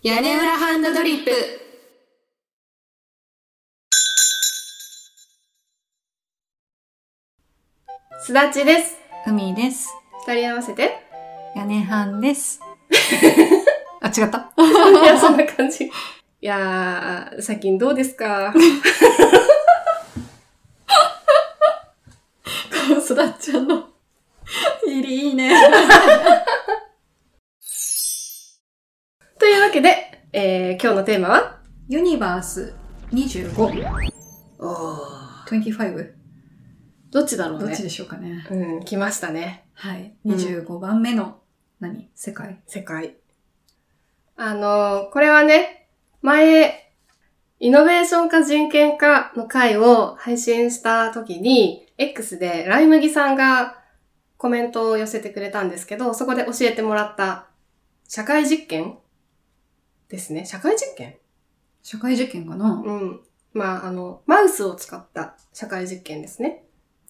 屋根裏ハンドドリップ。すだちです。ふみです。二人合わせて。屋根班です。あ、違ったいや、そんな感じ。いやー、最近どうですかすだっちゃんの。入りいいね。というわけで、えー、今日のテーマは？ユニバース25。お 25? どっちだろうね。どっちでしょうかね。うん、来ましたね。はい。うん25番目の、何？世界世界。あのーこれはね、前、イノベーション化人権化の回を配信した時に、X でライ麦さんがコメントを寄せてくれたんですけど、そこで教えてもらった社会実験ですね。社会実験？社会実験かな、うん。まあ、あの、マウスを使った社会実験ですね。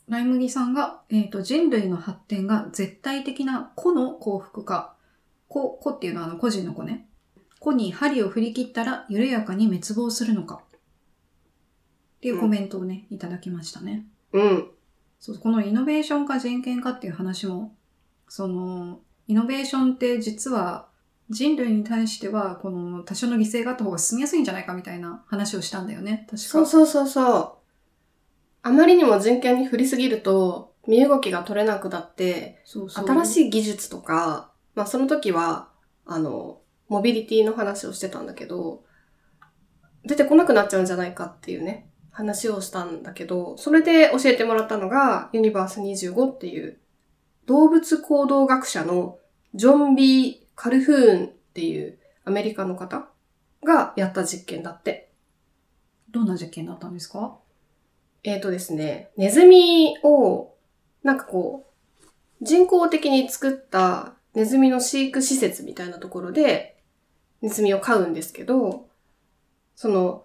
ライ麦さんが、えっ、と、人類の発展が絶対的な個の幸福か。個、個っていうのはあの個人の子ね。個に針を振り切ったら緩やかに滅亡するのか。っていうコメントをね、いただきましたね。うん。そう、このイノベーションか人権かっていう話も、その、イノベーションって実は人類に対しては、この多少の犠牲があった方が進みやすいんじゃないかみたいな話をしたんだよね。確かそうそうそうそう。あまりにも人権に振りすぎると、身動きが取れなくなって、そうそう新しい技術とか、まあその時は、あの、モビリティの話をしてたんだけど、出てこなくなっちゃうんじゃないかっていうね、話をしたんだけど、それで教えてもらったのが、ユニバース25っていう、動物行動学者のジョン・ビー・カルフーンっていうアメリカの方がやった実験だって。どんな実験だったんですか？えっ、とですね、ネズミを、なんかこう、人工的に作ったネズミの飼育施設みたいなところで、ネズミを飼うんですけど、その、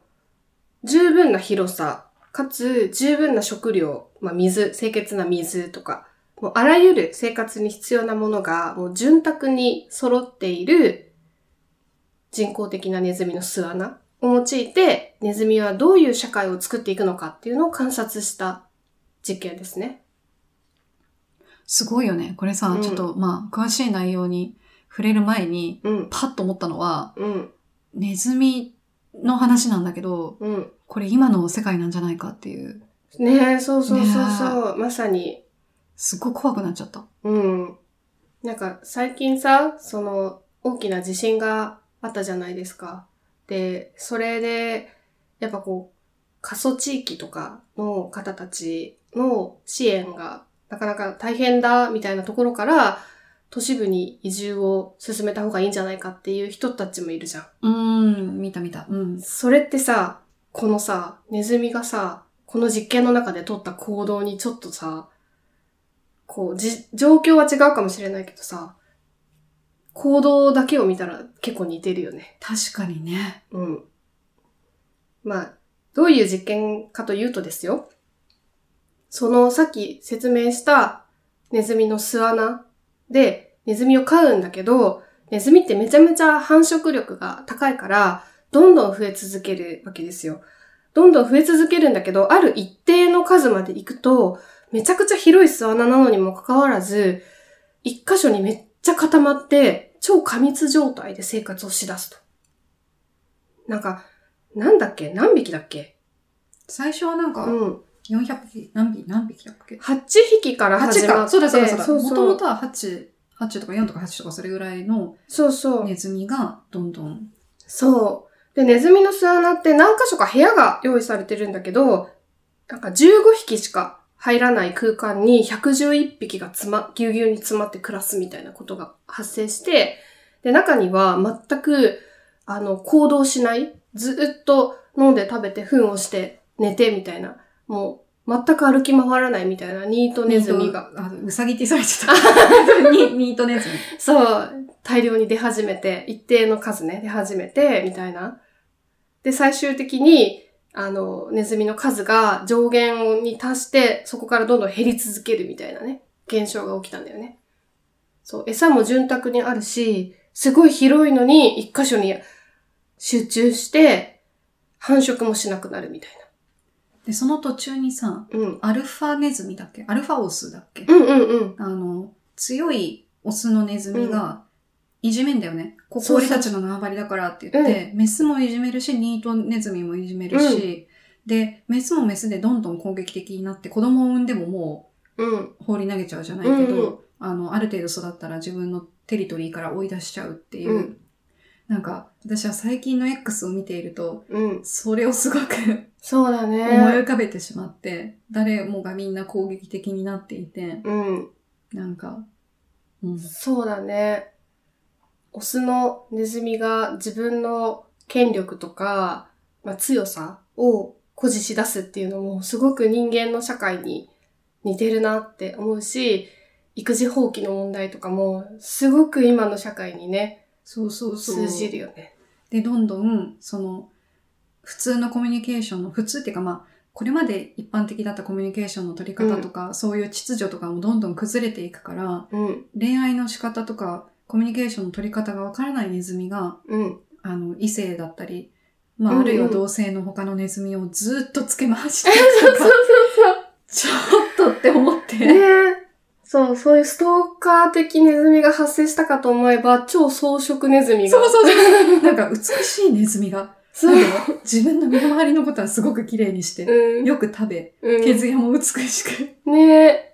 十分な広さ、かつ十分な食料、まあ水、清潔な水とか、もうあらゆる生活に必要なものがもう潤沢に揃っている人工的なネズミの巣穴を用いて、ネズミはどういう社会を作っていくのかっていうのを観察した実験ですね。すごいよね。これさ、うんちょっと、まあ、詳しい内容に触れる前に、うん。パッと思ったのは、うん。ネズミの話なんだけど、うん。これ今の世界なんじゃないかっていう、ねえ、そうそうそうそう。まさに。すっごい怖くなっちゃった。うん。なんか最近さ、その大きな地震があったじゃないですか。で、それで、やっぱこう、過疎地域とかの方たちの支援がなかなか大変だみたいなところから、都市部に移住を進めた方がいいんじゃないかっていう人たちもいるじゃん。うーん、見た見た。うん。それってさ、このさ、ネズミがさ、この実験の中で取った行動にちょっとさ、こう、じ、状況は違うかもしれないけどさ、行動だけを見たら結構似てるよね。確かにね。うん。まあ、どういう実験かというとですよ。そのさっき説明したネズミの巣穴でネズミを飼うんだけど、ネズミってめちゃめちゃ繁殖力が高いから、どんどん増え続けるわけですよ。どんどん増え続けるんだけど、ある一定の数まで行くと、めちゃくちゃ広い巣穴なのにもかかわらず、一箇所にめっちゃ固まって、超過密状態で生活をしだすと。なんか、なんだっけ？何匹だっけ？最初はなんか、うん。400匹、何匹、何匹だっけ？8匹から始8まって。か。そうだそうだそうだ。もともとは8、8とか4とか8とかそれぐらいのそうそう。ネズミがどんどん。そう。で、ネズミの巣穴って何箇所か部屋が用意されてるんだけど、なんか15匹しか入らない空間に111匹がつま、ぎゅうぎゅうに詰まって暮らすみたいなことが発生して、で、中には全く、あの、行動しない、ずっと飲んで食べて、糞をして、寝てみたいな、もう、全く歩き回らないみたいなニートネズミが、あ、うさぎって言われてた。ニ ニートネズミ。そう、大量に出始めて、一定の数ね、出始めて、みたいな。で、最終的に、あの、ネズミの数が上限に達して、そこからどんどん減り続けるみたいなね、現象が起きたんだよね。そう、餌も潤沢にあるし、すごい広いのに、一箇所に集中して、繁殖もしなくなるみたいで、その途中にさ、な。うん。アルファネズミだっけ？アルファオスだっけ、うんうんうん。あの、強いオスのネズミが、いじめんだよね。ここ俺たちの縄張りだからって言って、メスもいじめるし、ニートネズミもいじめるし、で、メスもメスでどんどん攻撃的になって、子供を産んでももうん。う放り投げちゃうじゃないけど、うんあの、ある程度育ったら自分のテリトリーから追い出しちゃうっていう。うんなんか、私は最近の X を見ていると、うん。それをすごくそうだ思いね。浮かべてしまって、誰もがみんな攻撃的になっていて、うん。なんか、うん。そうだね。オスのネズミが自分の権力とか、まあ、強さを誇示し出すっていうのもすごく人間の社会に似てるなって思うし、育児放棄の問題とかもすごく今の社会にね、そうそうそう。通じるよね。で、どんどん、その、普通のコミュニケーションの、普通っていうかまあ、これまで一般的だったコミュニケーションの取り方とか、そういう秩序とかもどんどん崩れていくから、うん、恋愛の仕方とか、コミュニケーションの取り方がわからないネズミが、うん。あの、異性だったり、まあ、うんうんあるいは同性の他のネズミをずっとつけ回して、そうそうちょっとって思って。そう。ねえそう、そういうストーカー的ネズミが発生したかと思えば、超装飾ネズミが。そうそうそう。なんか美しいネズミが、そう。自分の身の回りのことはすごく綺麗にして、うん。よく食べ、うん毛艶も美しく、ねえ。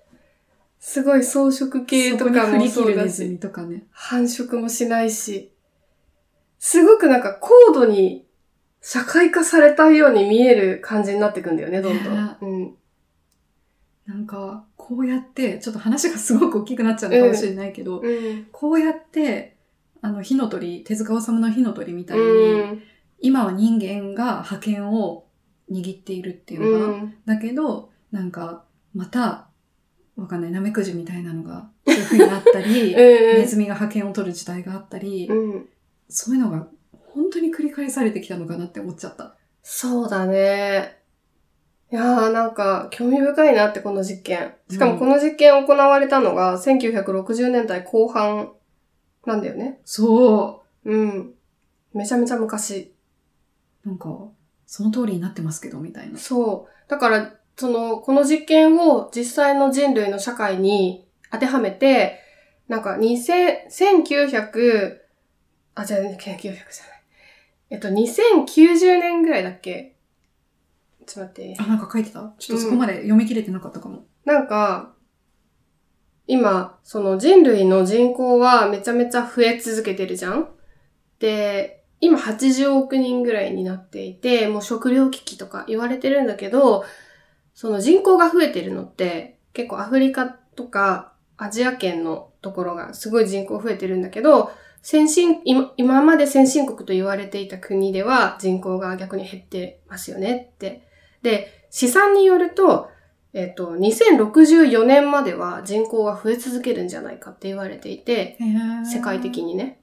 すごい装飾系とかもそうだし、とかね。繁殖もしないし、すごくなんか高度に社会化されたように見える感じになってくんだよね、どんどん。ねうん。なんか、こうやって、ちょっと話がすごく大きくなっちゃうのかもしれないけど、うん。こうやって、あの、火の鳥、手塚治虫の火の鳥みたいに、うん。今は人間が覇権を握っているっていうのが、うん。だけど、なんか、また、わかんない、ナメクジみたいなのが、そういう風になったり、ネズミが覇権を取る時代があったり、うん。そういうのが本当に繰り返されてきたのかなって思っちゃった。そうだね。いやーなんか興味深いなってこの実験。しかもこの実験行われたのが1960年代後半なんだよね。そうん。めちゃめちゃ昔。う。なんか、その通りになってますけど、みたいな。そう。だから、その、この実験を実際の人類の社会に当てはめて、なんか2000、1900、あ、じゃあ1900じゃない。えっと、2090年ぐらいだっけ？ちょっと待って。あ、なんか書いてた？ちょっとそこまで読み切れてなかったかも。なんか、今、その人類の人口はめちゃめちゃ増え続けてるじゃん？で、今80億人ぐらいになっていて、もう食糧危機とか言われてるんだけど、その人口が増えてるのって、結構アフリカとかアジア圏のところがすごい人口増えてるんだけど、先進、今今まで先進国と言われていた国では人口が逆に減ってますよねって。で、試算によると、えっと、2064年までは人口が増え続けるんじゃないかって言われていて、世界的に。にね。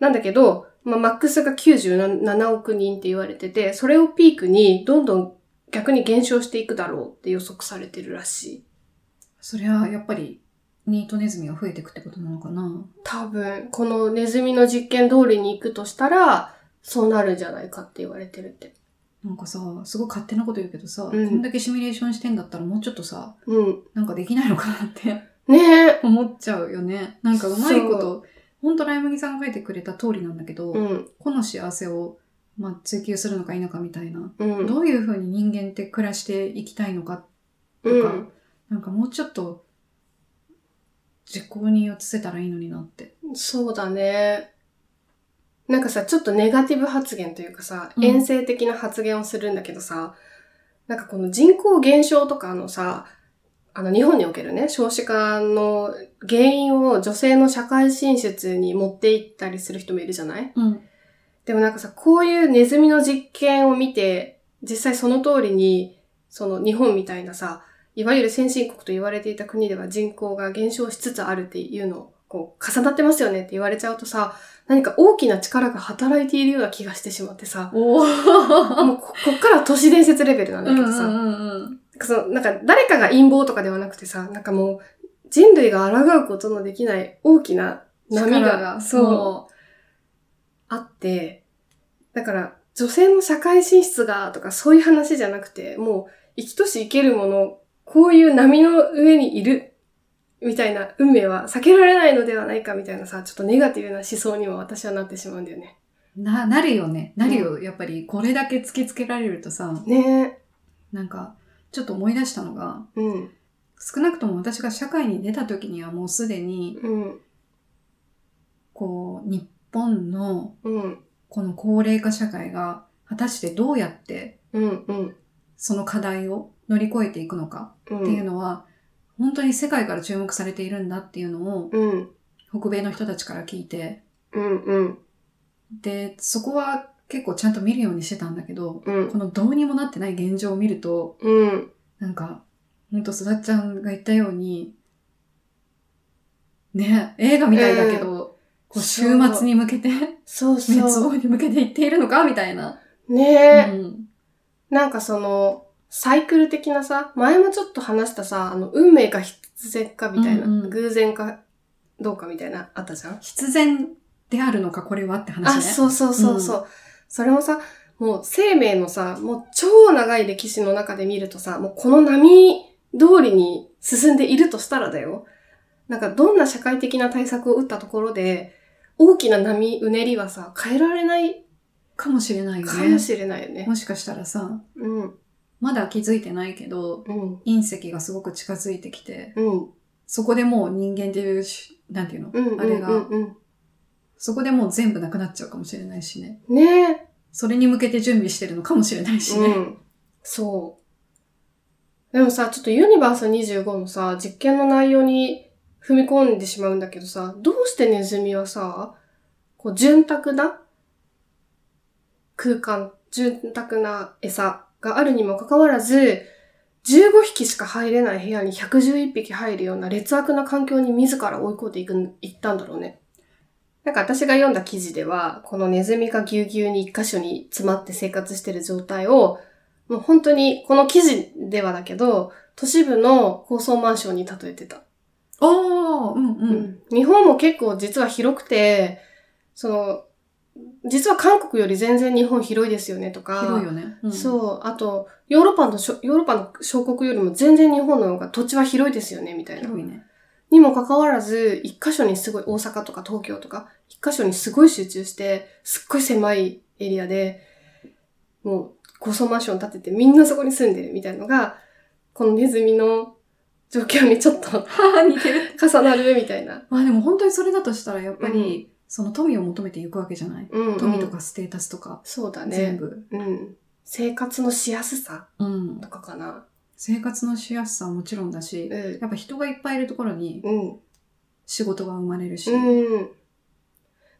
なんだけど、まあ、マックスが97億人って言われてて、それをピークにどんどん逆に減少していくだろうって予測されてるらしい。そりゃ、やっぱり、ニートネズミが増えていくってことなのかな？多分、このネズミの実験通りに行くとしたら、そうなるんじゃないかって言われてるって。なんかさ、すごい勝手なこと言うけどさ、うんこんだけシミュレーションしてんだったらもうちょっとさ、うん。なんかできないのかなってねえ。思っちゃうよね。なんかうまいこと、ほんとライ麦さんが書いてくれた通りなんだけど、うん。個の幸せを、まあ、追求するのか否かみたいな、うん。どういうふうに人間って暮らしていきたいのかとか、うん。なんかもうちょっと実行に移せたらいいのになって。そうだね。なんかさ、ちょっとネガティブ発言というかさ、うん遠征的な発言をするんだけどさ、なんかこの人口減少とかのさ、あの日本におけるね、少子化の原因を女性の社会進出に持っていったりする人もいるじゃない？うん。でもなんかさ、こういうネズミの実験を見て、実際その通りに、その日本みたいなさ、いわゆる先進国と言われていた国では人口が減少しつつあるっていうのを、こう、重なってますよねって言われちゃうとさ、何か大きな力が働いているような気がしてしまってさ、おもうここっから都市伝説レベルなんだけどさ、うんうんうんなんかその、なんか誰かが陰謀とかではなくてさ、なんかもう人類が抗うことのできない大きな波が、そう、そあって、だから、女性の社会進出がとかそういう話じゃなくて、もう生きとし生けるもの、こういう波の上にいる、みたいな運命は避けられないのではないかみたいなさ、ちょっとネガティブな思想にも私はなってしまうんだよね。な、なるよね。なるよ。やっぱり、これだけ突きつけられるとさ、ねなんか、ちょっと思い出したのが、え。うん。少なくとも私が社会に出た時にはもうすでに、うん。こう、日本のうん。この高齢化社会が、果たしてどうやって。その課題を乗り越えていくのかうん。っていうのは、本当に世界から注目されているんだっていうのを、うん。北米の人たちから聞いて。で、そこは結構ちゃんと見るようにしてたんだけど、うんこのどうにもなってない現状を見ると、うん。なんか、ほんとすだっちゃんが言ったように、ね、映画みたいだけど、こう週末に向けて、そう滅そう。亡に向けていっているのか？みたいな。ねえ。うんなんかその、サイクル的なさ、前もちょっと話したさ、あの、運命か必然かみたいな、うんうん偶然かどうかみたいな、あったじゃん？必然であるのか？これはって話ね。あ、そうそうそうそう。それもさ、もう生命のさ、もう超長い歴史の中で見るとさ、もうこの波通りに進んでいるとしたらだよ。なんかどんな社会的な対策を打ったところで、大きな波、うねりはさ、変えられないかもしれないよね。かもしれないよね。もしかしたらさ、うん、まだ気づいてないけど、うん、隕石がすごく近づいてきて、うん、そこでもう人間っていうし、なんていうの、うん、うん、あれが、うん、そこでもう全部なくなっちゃうかもしれないしね。うん。ねえ。それに向けて準備してるのかもしれないしね。うん。そう。でもさ、ちょっとユニバース25のさ、実験の内容に踏み込んでしまうんだけどさ、どうしてネズミはさ、こう、潤沢な空間、潤沢な餌があるにもかかわらず、15匹しか入れない部屋に111匹入るような劣悪な環境に自ら追い込んでいくん、いったんだろうね。なんか私が読んだ記事では、このネズミがぎゅうぎゅうに一箇所に詰まって生活してる状態を、もう本当に、この記事ではだけど、都市部の高層マンションに例えてた。おー、うんう。うんん日本も結構実は広くて、その、実は韓国より全然日本広いですよねとか。広いよね。うん、そう。あと、ヨーロッパのヨーロッパの小国よりも全然日本の方が土地は広いですよね、みたいな。広いね。にもかかわらず、一箇所にすごい大阪とか東京とか、一箇所にすごい集中して、すっごい狭いエリアで、もう高層マンション建ててみんなそこに住んでるみたいのが、このネズミの状況にちょっとはあ、似てる。重なるみたいな。まあでも本当にそれだとしたらやっぱり、その富を求めていくわけじゃない、うん、うん。富とかステータスとか、そうだね。全部。うん。生活のしやすさうんと。かかな。生活のしやすさはもちろんだし、うん。やっぱ人がいっぱいいるところにうん。仕事が生まれるし、うん。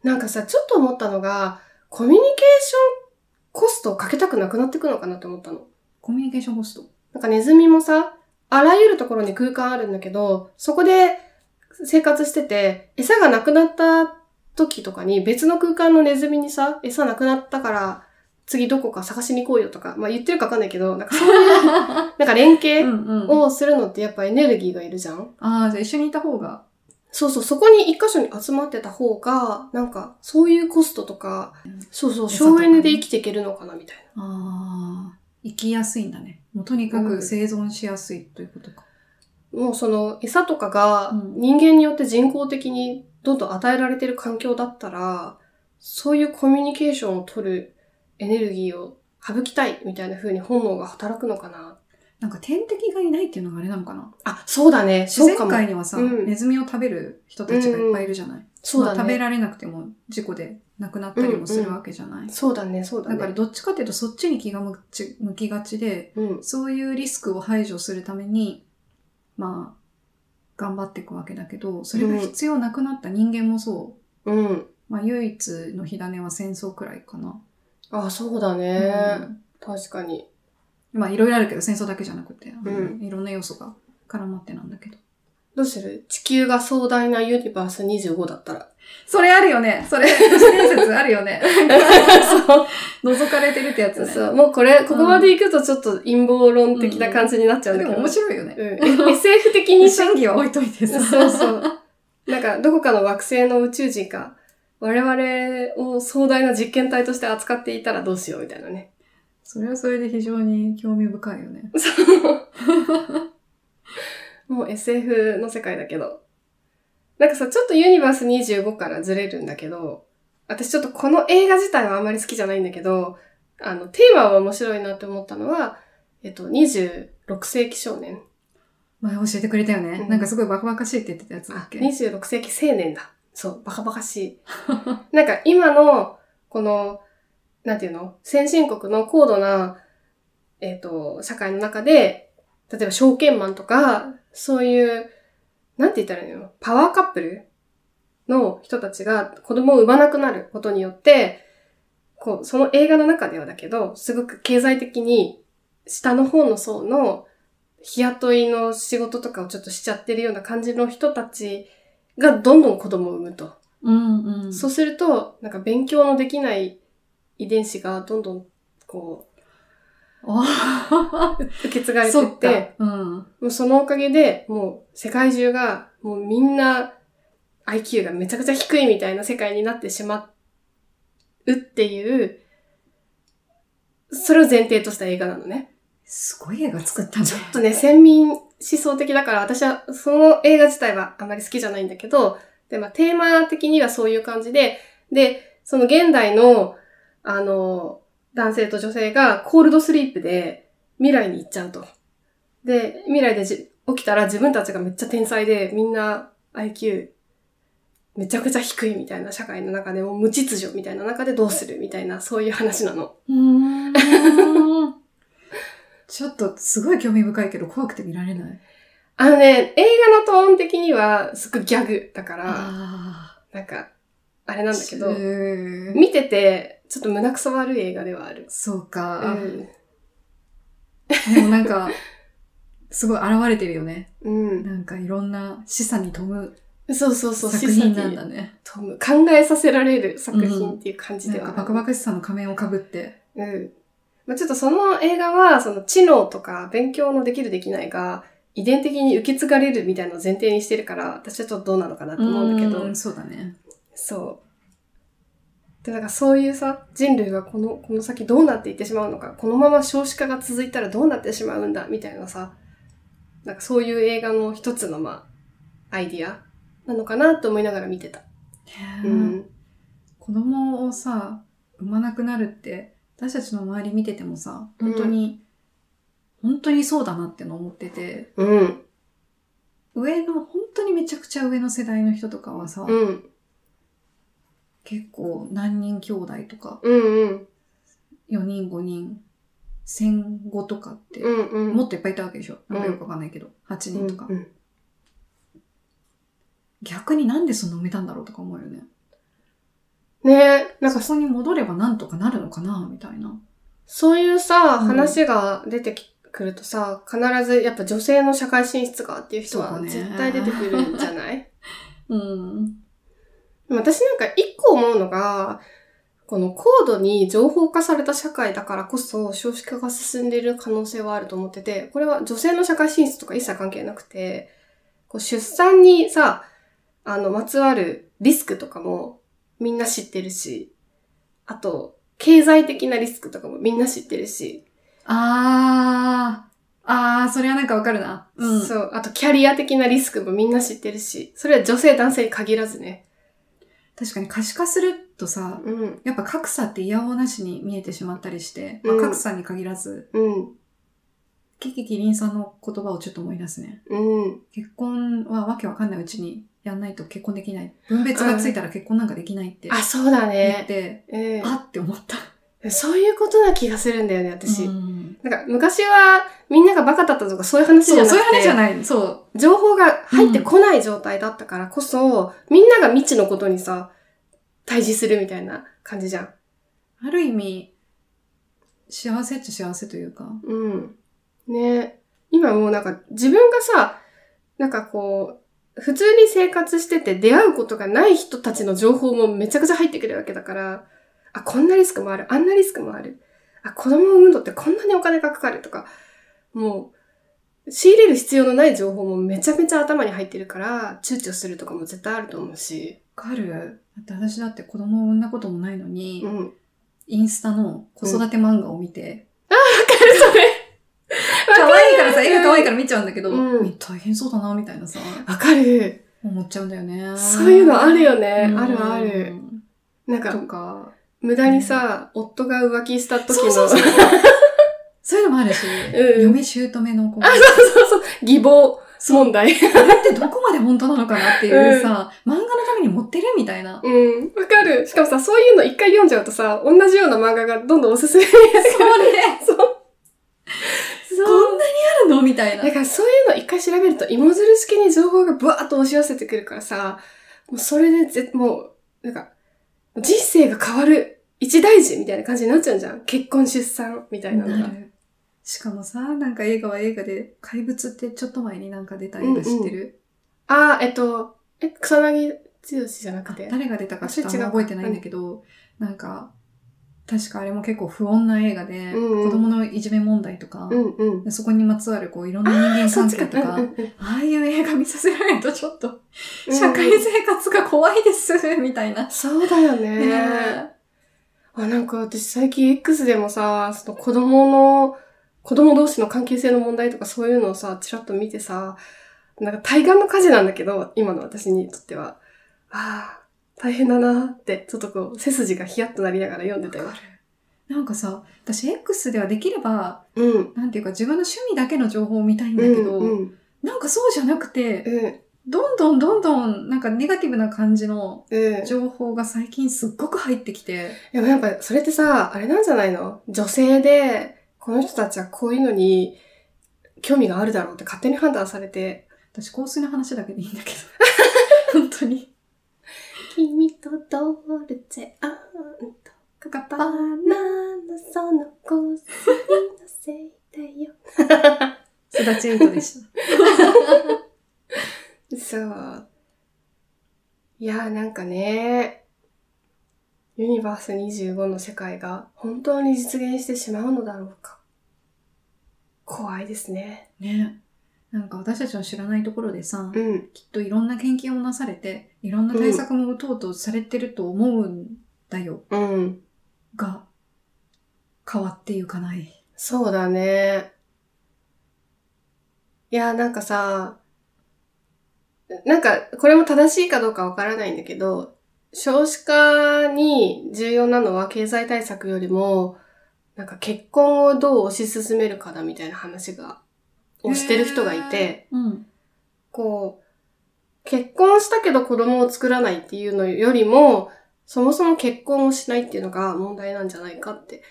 なんかさ、ちょっと思ったのが、コミュニケーションコストをかけたくなくなってくのかなって思ったの。コミュニケーションコスト？なんかネズミもさ、あらゆるところに空間あるんだけど、そこで生活してて、餌がなくなった時とかに別の空間のネズミにさ、餌なくなったから、次どこか探しに行こうよとか、まあ言ってるかわかんないけど、なんかそういう、なんか連う携んうん。をするのってやっぱエネルギーがいるじゃんああ、じゃあ一緒にいた方が。そうそう、そこに一箇所に集まってた方が、なんか、そういうコストとか、そうそう、餌とかね省エネで生きていけるのかな、みたいな。ああ、生きやすいんだね。もうとにかく生存しやすいということか。もうその、餌とかがうん人間によって人工的にどんどん与えられてる環境だったら、そういうコミュニケーションを取るエネルギーを省きたい、みたいな風に本能が働くのかな。なんか天敵がいないっていうのがあれなのかなあ、そうだね。自然。界にはさ、うんネズミを食べる人たちがいっぱいいるじゃない、そうだね。まあ食べられなくても事故で亡くなったりもするわけじゃない、そうだね、そうだね。だからどっちかっていうとそっちに気が向ち向きがちで、うん。そういうリスクを排除するために、まあ、頑張っていくわけだけど、それが必要なくなった人間もそう。うん。まあ、唯一の火種は戦争くらいかな。あ、そうだね。うん確かに。まあ、いろいろあるけど、戦争だけじゃなくて、うんいろんな要素が絡まってなんだけど。どうする？地球が壮大なユニバース25だったら。それあるよね。それ、都市伝説あるよね。そう。覗かれてるってやつね。そう。もうこれ、ここまで行くとちょっと陰謀論的な感じになっちゃうんだけど。でも面白いよね。うん。SF 的にさ真偽は置いといてさ。そうそう。なんか、どこかの惑星の宇宙人が我々を壮大な実験体として扱っていたらどうしようみたいなね。それはそれで非常に興味深いよね。もう SF の世界だけど。なんかさ、ちょっとユニバース25からずれるんだけど、私ちょっとこの映画自体はあんまり好きじゃないんだけど、あの、テーマは面白いなって思ったのは、えっと、26世紀少年。前教えてくれたよね。うんなんかすごいバカバカしいって言ってたやつだあっ、け26世紀青年だ。そう、バカバカしい。なんか今の、この、なんていうの？先進国の高度な、えっ、と、社会の中で、例えば証券マンとか、そういう、なんて言ったらいいの？パワーカップルの人たちが子供を産まなくなることによって、こう、その映画の中ではだけど、すごく経済的に下の方の層の日雇いの仕事とかをちょっとしちゃってるような感じの人たちがどんどん子供を産むと。うんうん。そうすると、なんか勉強のできない遺伝子がどんどんこあう 受け継がれてそって、。うん。もうそのおかげでもう世界中がもうみんな IQ がめちゃくちゃ低いみたいな世界になってしまうっていう、それを前提とした映画なのね。すごい映画作ったんだちょっとね、先民思想的だから、私はその映画自体はあまり好きじゃないんだけど、で、まあ、テーマ的にはそういう感じで、で、その現代の、あの、男性と女性がコールドスリープで未来に行っちゃうと。で、未来でじ起きたら自分たちがめっちゃ天才で、みんな IQ めちゃくちゃ低いみたいな社会の中でもう無秩序みたいな中でどうするみたいな、そういう話なの。ちょっとすごい興味深いけど怖くて見られない？あのね、映画のトーン的にはすごいギャグだから、あなんか、あれなんだけど、見てて、ちょっと胸くそ悪い映画ではある。そうか。うん。でもなんか、すごい現れてるよね。うん。なんかいろんな示唆に富むそうそうそう、作品なんだね。富む考えさせられる作品っていう感じではある。バカバカしさの仮面をかぶって。うん。まあ、ちょっとその映画は、その知能とか勉強のできるできないが、遺伝的に受け継がれるみたいなのを前提にしてるから、私はちょっとどうなのかなと思うんだけど、うそうだね。そう。で、なんかそういうさ、人類がこの、この先どうなっていってしまうのか、このまま少子化が続いたらどうなってしまうんだ、みたいなさ、なんかそういう映画の一つの、まあ、アイディアなのかなと思いながら見てた。ううんん。子供をさ、産まなくなるって、私たちの周り見ててもさ、本当に、本当にそうだなっての思ってて、うん。上の、本当にめちゃくちゃ上の世代の人とかはさ、うん。結構何人兄弟とか、うんうん。4人5人、戦後とかって、うんうん。もっといっぱいいたわけでしょ？なんかよくわかんないけど、8人とか。うんうん逆になんでそんな埋めたんだろうとか思うよね。ねえ、なんかそこに戻ればなんとかなるのかなみたいな。そういうさ、うん話が出てくるとさ、必ずやっぱ女性の社会進出がっていう人は絶対出てくるんじゃない？うん。私なんか一個思うのが、この高度に情報化された社会だからこそ少子化が進んでいる可能性はあると思ってて、これは女性の社会進出とか一切関係なくて、こう出産にさ、あの、まつわるリスクとかもみんな知ってるし、あと、経済的なリスクとかもみんな知ってるし、あー。あー、それはなんかわかるな。うん。そう、あとキャリア的なリスクもみんな知ってるし、それは女性男性に限らずね。確かに可視化するとさ、うん、やっぱ格差って嫌おなしに見えてしまったりして、まあうん格差に限らず、うん、キキキリンさんの言葉をちょっと思い出すね。うん。結婚はわけわかんないうちにやんないと結婚できない。分別がついたら結婚なんかできないってあ、そうだ言っね。て、うんあって思った。そういうことな気がするんだよね、私。うんなんか昔はみんながバカだったとかそういう話じそう、ゃなくて、そういう話じゃない。そう。情報が入ってこない状態だったからこそ、みんなが未知のことにさ、対峙するみたいな感じじゃん。ある意味、幸せっちゃ幸せというか。うん。ね今もうなんか自分がさ、なんかこう、普通に生活してて出会うことがない人たちの情報もめちゃくちゃ入ってくるわけだから、あ、こんなリスクもある、あんなリスクもある。あ、子供を産むのってこんなにお金がかかるとか、もう、仕入れる必要のない情報もめちゃめちゃ頭に入ってるから、躊躇するとかも絶対あると思うし。わかる。だって私だって子供を産んだこともないのに、うん。インスタの子育て漫画を見て、それ。可愛いからさ、絵が可愛いから見ちゃうんだけど、うん大変そうだな、みたいなさ、わかる。思っちゃうんだよね。そういうのあるよね。うんあるある。なんとか、か、無駄にさ、夫が浮気した時の、そうそうそう。そういうのもあるし、うん嫁姑のこう、そうそう、義母問題。あれってどこまで本当なのかなっていうさ、漫画のために持ってるみたいな。うん、わかる。しかもさ、そういうの一回読んじゃうとさ、同じような漫画がどんどんおすすめになるそれ、そう。こんなにあるのみたいなだ。からそういうの一回調べると芋づる式に情報がブワーッと押し寄せてくるからさ、もうそれでぜ、もう、なんか、人生が変わる一大事みたいな感じになっちゃうんじゃん。結婚出産みたいなのが。しかもさ、なんか映画は映画で、怪物ってちょっと前になんか出た映画知ってる、あー、えっと、え、草薙剛じゃなくて？誰が出たかちょっと覚えてないんだけど、なんか、確かあれも結構不穏な映画で、うんうん子供のいじめ問題とか、うんうん。でそこにまつわるこういろんな人間関係とか、うんうんああいう映画見させられるとちょっと、うん社会生活が怖いです、みたいな。そうだよね。ねあ、なんか私最近 X でもさ、その子供の、子供同士の関係性の問題とかそういうのをさ、ちらっと見てさ、なんか対岸の火事なんだけど、今の私にとっては。ああ、大変だなって、ちょっとこう、背筋がヒヤッとなりながら読んでたよ。なんかさ、私 X ではできれば、うん。なんていうか自分の趣味だけの情報を見たいんだうんけど、うん。なんかそうじゃなくて、うん。どんどんどんどんなんかネガティブな感じのうん。情報が最近すっごく入ってきて、でもやっぱそれってさ、あれなんじゃないの？女性で、この人たちはこういうのに興味があるだろうって勝手に判断されて、私香水の話だけでいいんだけど、本当に。君とドルチェアントかかバナナその香水のせいだよ。すだちエイトでした。そう。いやーなんかね、ユニバース25の世界が本当に実現してしまうのだろうか。怖いですね。ね。なんか私たちの知らないところでさ、うん。きっといろんな研究もなされて、いろんな対策も打とうとされてると思うんだよ。うん。が、変わっていかない。そうだね。いや、なんかさ、なんか、これも正しいかどうかわからないんだけど、少子化に重要なのは経済対策よりも、なんか結婚をどう推し進めるかだみたいな話が、をしてる人がいて、うん。こう、結婚したけど子供を作らないっていうのよりも、そもそも結婚をしないっていうのが問題なんじゃないかって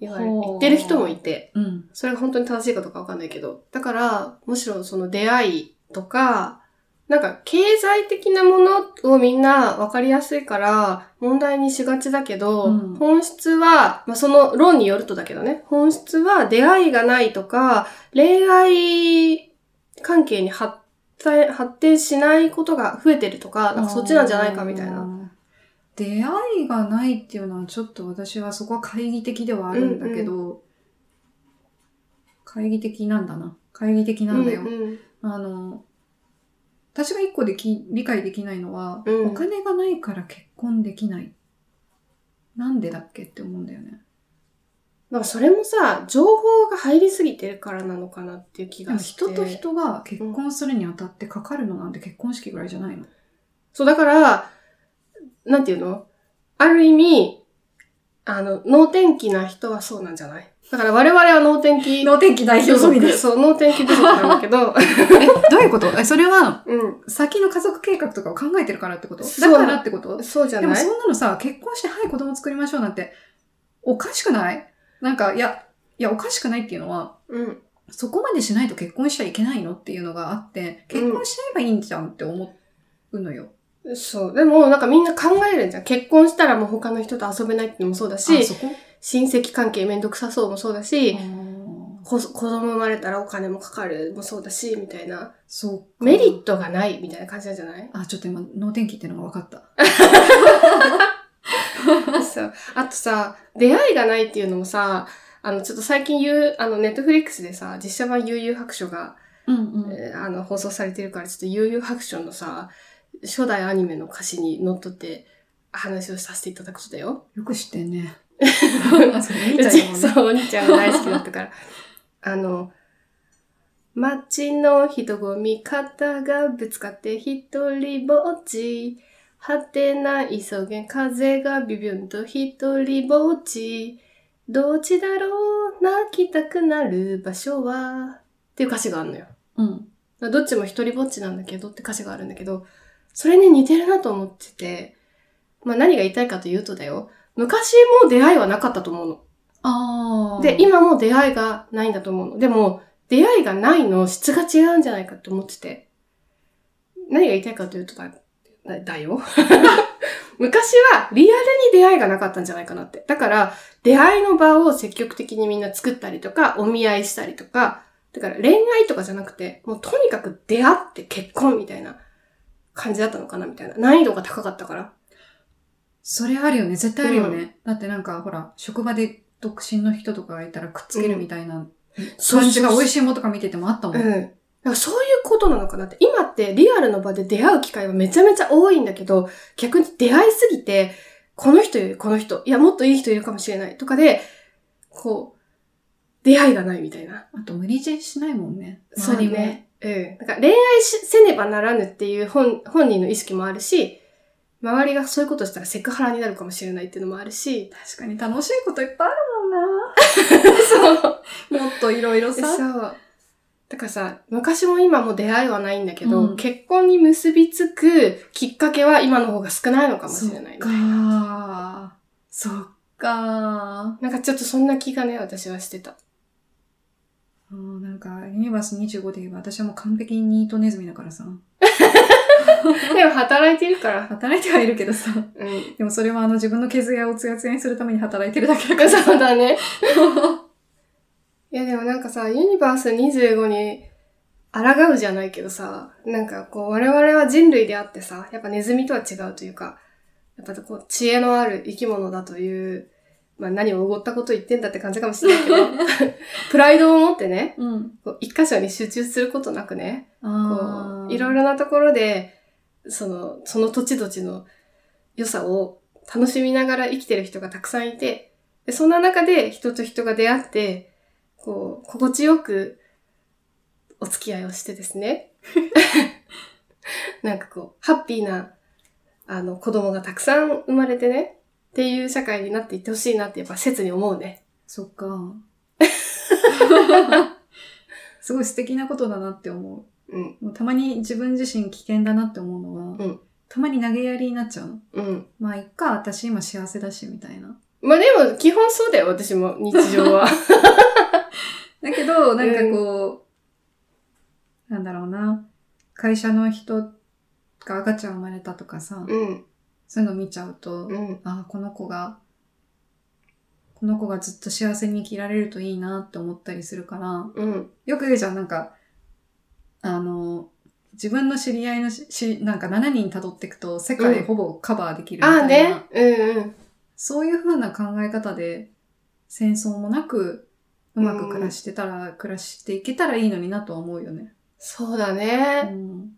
言われ、言ってる人もいて、うん。それが本当に正しいかどうかわかんないけど。だから、むしろその出会いとか、なんか経済的なものをみんな分かりやすいから問題にしがちだけど、うん本質は、まあ、その論によるとだけどね、本質は出会いがないとか、恋愛関係に発展発展しないことが増えてるとか、なんかそっちなんじゃないかみたいな。な。出会いがないっていうのはちょっと私はそこは懐疑的ではあるんだけど、懐疑的なんだな。懐疑的なんだよ。うんうんあの、私が一個でき理解できないのは、うんお金がないから結婚できない。なんでだっけって思うんだよね。なんかそれもさ、情報が入りすぎてるからなのかなっていう気でもがして。人と人が結婚するにあたってかかるのなんて結婚式ぐらいじゃないのそう、だから、なんていうの？ある意味、あの、脳天気な人はそうなんじゃない？だから我々は脳天気脳天気代部族そう、脳天気部族なんだけど、え、どういうこと？え、それは、うん。先の家族計画とかを考えてるからってこと？だからってこと？でもそうじゃない？そんなのさ、結婚して、はい、子供作りましょうなんて、おかしくない？なんか、いや、いや、おかしくないっていうのは、うん。そこまでしないと結婚しちゃいけないのっていうのがあって、結婚しちゃえばいいんじゃんって思うのよ。そう。でも、なんかみんな考えるんじゃん。結婚したらもう他の人と遊べないってのもそうだあし、そこ？親戚関係めんどくさそうもそうだし、子供生まれたらお金もかかるもそうだし、みたいな。そうか。メリットがないみたいな感じなんじゃない？あ、ちょっと今、脳天気っていうのが分かった。そう。あとさ、出会いがないっていうのもさ、あの、ちょっと最近言う、あの、ネットフリックスでさ、実写版悠々白書が、うんうん。えーあの、放送されてるから、ちょっと悠々白書のさ、初代アニメの歌詞にのっとって、話をさせていただくとだよ。よく知ってんね。うちそう、お兄ちゃんが大好きだったから。あの、街の人混み肩がぶつかって一人ぼっち。果てない急げ風がビュビュンと一人ぼっち。どっちだろう泣きたくなる場所は。っていう歌詞があるのよ。うん。どっちも一人ぼっちなんだけどって歌詞があるんだけど、それに似てるなと思ってて、まあ何が言いたいかというとだよ。昔も出会いはなかったと思うの。ああ。で、、今も出会いがないんだと思うの。でも、出会いがないの質が違うんじゃないかって思ってて。何が言いたいかというとだ、だだよ。昔はリアルに出会いがなかったんじゃないかなって。だから、出会いの場を積極的にみんな作ったりとか、お見合いしたりとか、だから恋愛とかじゃなくて、もうとにかく出会って結婚みたいな感じだったのかなみたいな。難易度が高かったから。それあるよね。絶対あるよね。だってなんか、ほら、職場で独身の人とかがいたらくっつけるみたいな感じが美味しいものとか見ててもあったもん。うん。そういうことなのかなって。今ってリアルの場で出会う機会はめちゃめちゃ多いんだけど、逆に出会いすぎて、この人よりこの人、いや、もっといい人いるかもしれないとかで、こう、出会いがないみたいな。あと無理強いしないもんね。そう。ね。うん。だから恋愛しせねばならぬっていう本本人の意識もあるし、周りがそういうことしたらセクハラになるかもしれないっていうのもあるし、確かに楽しいこといっぱいあるもんな。そう。もっといろいろさ。そう。だからさ、昔も今も出会いはないんだけど、うん結婚に結びつくきっかけは今の方が少ないのかもしれないねそっ。かそっかなんかちょっとそんな気がね、私はしてた。うんなんか、ユニバース25で言えば私はもう完璧にニートネズミだからさ。でも働いてるから。働いてはいるけどさ。うん。でもそれはあの自分の毛艶をツヤツヤにするために働いてるだけだから。そうだね。いやでもなんかさ、ユニバース25に抗うじゃないけどさ、なんかこう我々は人類であってさ、やっぱネズミとは違うというか、やっぱこう知恵のある生き物だという、まあ何をおごったこと言ってんだって感じかもしれないけど、プライドを持ってね、うん。こう一箇所に集中することなくね、こあういろいろなところで、その、その土地土地の良さを楽しみながら生きてる人がたくさんいて、でそんな中で人と人が出会って、こう、心地よくお付き合いをしてですね。なんかこう、ハッピーな、あの、子供がたくさん生まれてね、っていう社会になっていってほしいなってやっぱ切に思うね。そっか。すごい素敵なことだなって思うん、う。もうたまに自分自身危険だなって思うのは、うんたまに投げやりになっちゃうの？うん。まあ、いっか、私今幸せだし、みたいな。まあでも、基本そうだよ、私も、日常は。だけど、なんかこう、なんだろうな。会社の人が赤ちゃん生まれたとかさ、うん、そういうの見ちゃうと、うん、あこの子が、この子がずっと幸せに生きられるといいなって思ったりするから、うん、よく言うじゃん、なんか、あの、自分の知り合いのし、しなんか7人辿っていくと世界ほぼカバーできるみああたいな、ね。うんうん。そういう風な考え方で戦争もなくうまく暮らしてたら、暮らしていけたらいいのになとは思うよね。そうだうね。ん、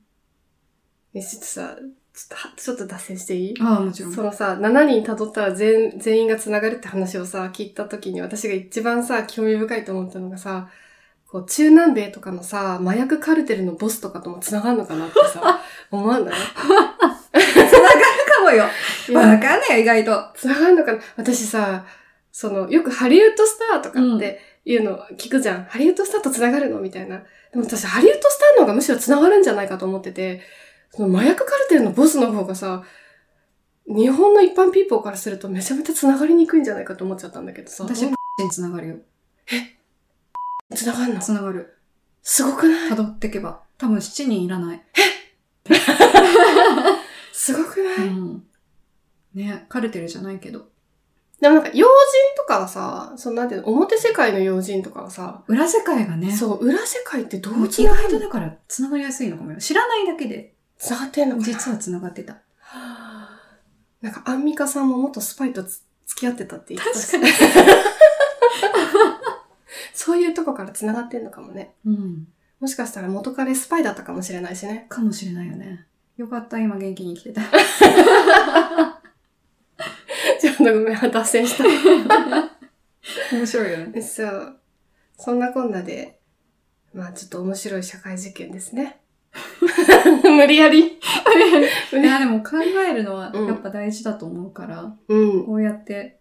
え、ちょっとさ、ちょっとは、ちょっと脱線していい？ああ、もちろん。そのさ、7人辿ったら全全員が繋がるって話をさ、聞いた時に私が一番さ、興味深いと思ったのがさ、こう、中南米とかのさ、麻薬カルテルのボスとかとも繋がるのかなってさ、思わない？かもよ。わかんないよ、意外と。繋がるのかな？私さ、その、よくハリウッドスターとかっていうの聞くじゃん。ハリウッドスターと繋がるの？みたいな。でも私、ハリウッドスターの方がむしろ繋がるんじゃないかと思ってて、その麻薬カルテルのボスの方がさ、日本の一般ピーポーからするとめちゃめちゃ繋がりにくいんじゃないかと思っちゃったんだけどさ。私、う？んにつながるよ。繋がんの？つながる。すごくない？辿ってけば。多分7人いらない。すごくない、うん。ね、カルテルじゃないけど。でもなんか、要人とかはさ、そのなんていうの、表世界の要人とかはさ、裏世界がね。そう、裏世界ってどもう意う繋がる外とだから繋がりやすいのかもよ。知らないだけで、繋がってんのかな？実は繋がってた。はあなんか、アンミカさんも元スパイとつ付き合ってたって言ってたし確かに。そういうとこから繋がってんのかもね。うん。もしかしたら元彼スパイだったかもしれないしね。かもしれないよね。よかった、今元気に生きてた。ごめん、脱線した。面白いよね。そう。そんなこんなで、まあちょっと面白い社会実験ですね。無理やり。いや、でも考えるのはやっぱ大事だと思うから、うん。こうやって、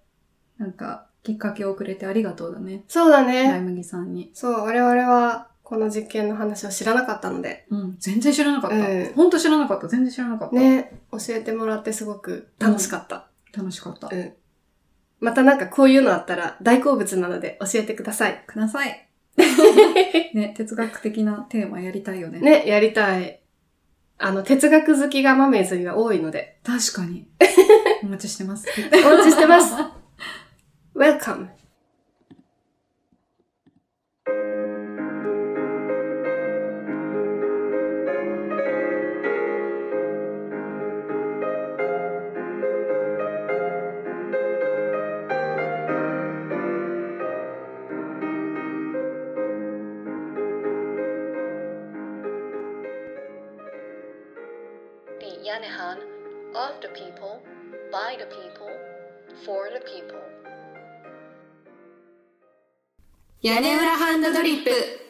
なんか、きっかけをくれてありがとうだね。そうだライね。麦さんに。そう、我々はこの実験の話を知らなかったので、うん、全然知らなかった。うんほんと知らなかった。全然知らなかった。ね、教えてもらってすごく楽しかった。楽しかった。うん。またなんかこういうのあったら大好物なので教えてください。ください。ね、哲学的なテーマやりたいよね。ね、やりたい。あの、哲学好きがマメーズには多いので、確かに。お待ちしてます。お待ちしてます。Welcome! 屋根裏ハンドドリップ。